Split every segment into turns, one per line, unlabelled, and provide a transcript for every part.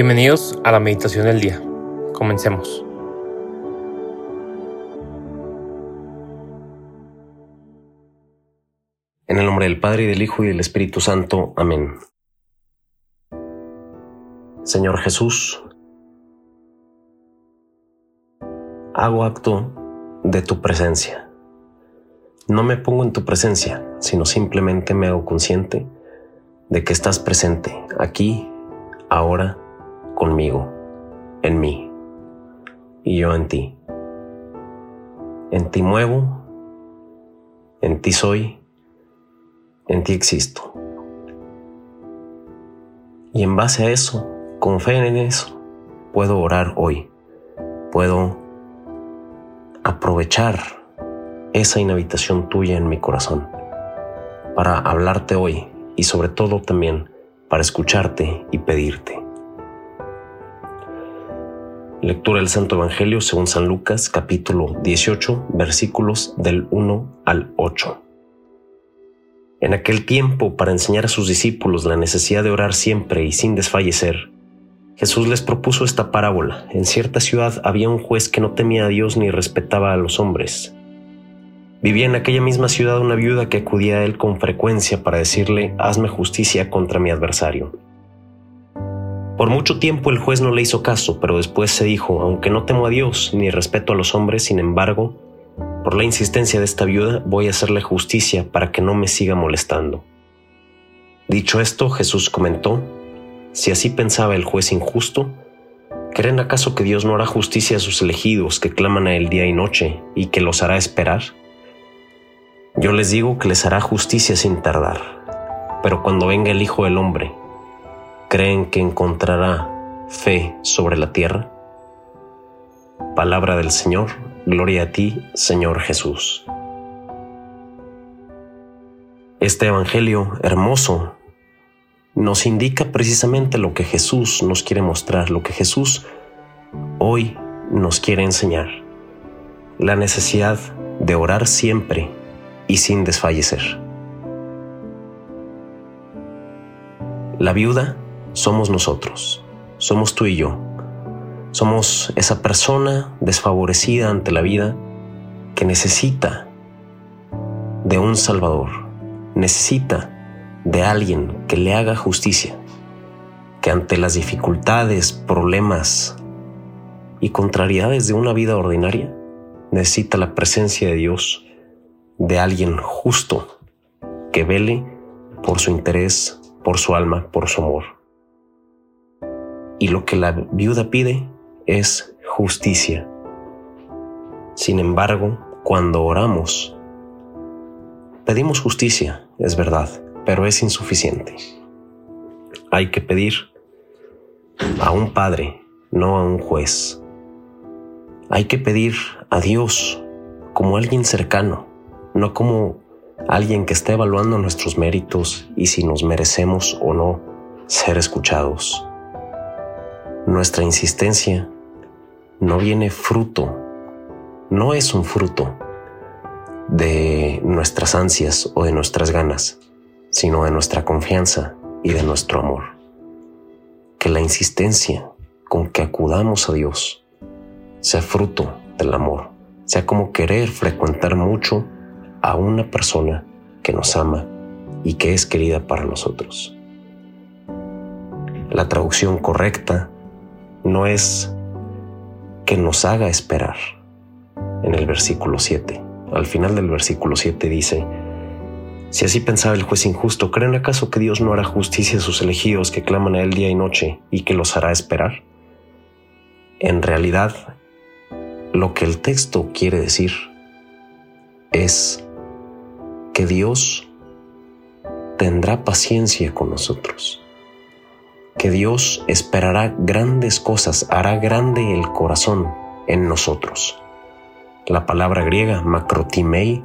Bienvenidos a la meditación del día. Comencemos.
En el nombre del Padre y del Hijo y del Espíritu Santo. Amén. Señor Jesús, hago acto de tu presencia. No me pongo en tu presencia, sino simplemente me hago consciente de que estás presente aquí, ahora conmigo, en mí, y yo en ti. En ti muevo, en ti soy, en ti existo. Y en base a eso, con fe en eso, puedo orar hoy, puedo aprovechar esa inhabitación tuya en mi corazón para hablarte hoy y sobre todo también para escucharte y pedirte. Lectura del Santo Evangelio según San Lucas capítulo 18 versículos del 1 al 8. En aquel tiempo, para enseñar a sus discípulos la necesidad de orar siempre y sin desfallecer, Jesús les propuso esta parábola. En cierta ciudad había un juez que no temía a Dios ni respetaba a los hombres. Vivía en aquella misma ciudad una viuda que acudía a él con frecuencia para decirle, hazme justicia contra mi adversario. Por mucho tiempo el juez no le hizo caso, pero después se dijo, aunque no temo a Dios ni respeto a los hombres, sin embargo, por la insistencia de esta viuda voy a hacerle justicia para que no me siga molestando. Dicho esto, Jesús comentó, si así pensaba el juez injusto, ¿creen acaso que Dios no hará justicia a sus elegidos que claman a él día y noche y que los hará esperar? Yo les digo que les hará justicia sin tardar, pero cuando venga el Hijo del Hombre, creen que encontrará fe sobre la tierra? Palabra del Señor, gloria a ti, Señor Jesús. Este Evangelio hermoso nos indica precisamente lo que Jesús nos quiere mostrar, lo que Jesús hoy nos quiere enseñar, la necesidad de orar siempre y sin desfallecer. La viuda somos nosotros, somos tú y yo. Somos esa persona desfavorecida ante la vida que necesita de un Salvador, necesita de alguien que le haga justicia, que ante las dificultades, problemas y contrariedades de una vida ordinaria, necesita la presencia de Dios, de alguien justo, que vele por su interés, por su alma, por su amor. Y lo que la viuda pide es justicia. Sin embargo, cuando oramos, pedimos justicia, es verdad, pero es insuficiente. Hay que pedir a un padre, no a un juez. Hay que pedir a Dios como alguien cercano, no como alguien que está evaluando nuestros méritos y si nos merecemos o no ser escuchados. Nuestra insistencia no viene fruto, no es un fruto de nuestras ansias o de nuestras ganas, sino de nuestra confianza y de nuestro amor. Que la insistencia con que acudamos a Dios sea fruto del amor, sea como querer frecuentar mucho a una persona que nos ama y que es querida para nosotros. La traducción correcta no es que nos haga esperar. En el versículo 7, al final del versículo 7 dice, si así pensaba el juez injusto, ¿creen acaso que Dios no hará justicia a sus elegidos que claman a Él día y noche y que los hará esperar? En realidad, lo que el texto quiere decir es que Dios tendrá paciencia con nosotros que Dios esperará grandes cosas, hará grande el corazón en nosotros. La palabra griega macrotimei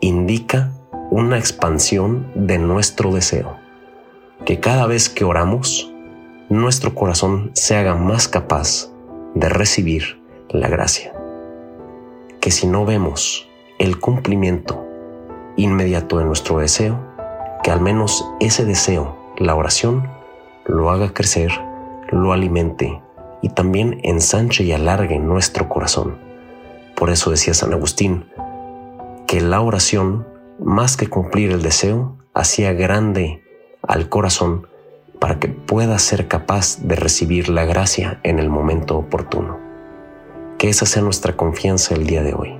indica una expansión de nuestro deseo, que cada vez que oramos, nuestro corazón se haga más capaz de recibir la gracia. Que si no vemos el cumplimiento inmediato de nuestro deseo, que al menos ese deseo, la oración, lo haga crecer, lo alimente y también ensanche y alargue nuestro corazón. Por eso decía San Agustín que la oración, más que cumplir el deseo, hacía grande al corazón para que pueda ser capaz de recibir la gracia en el momento oportuno. Que esa sea nuestra confianza el día de hoy.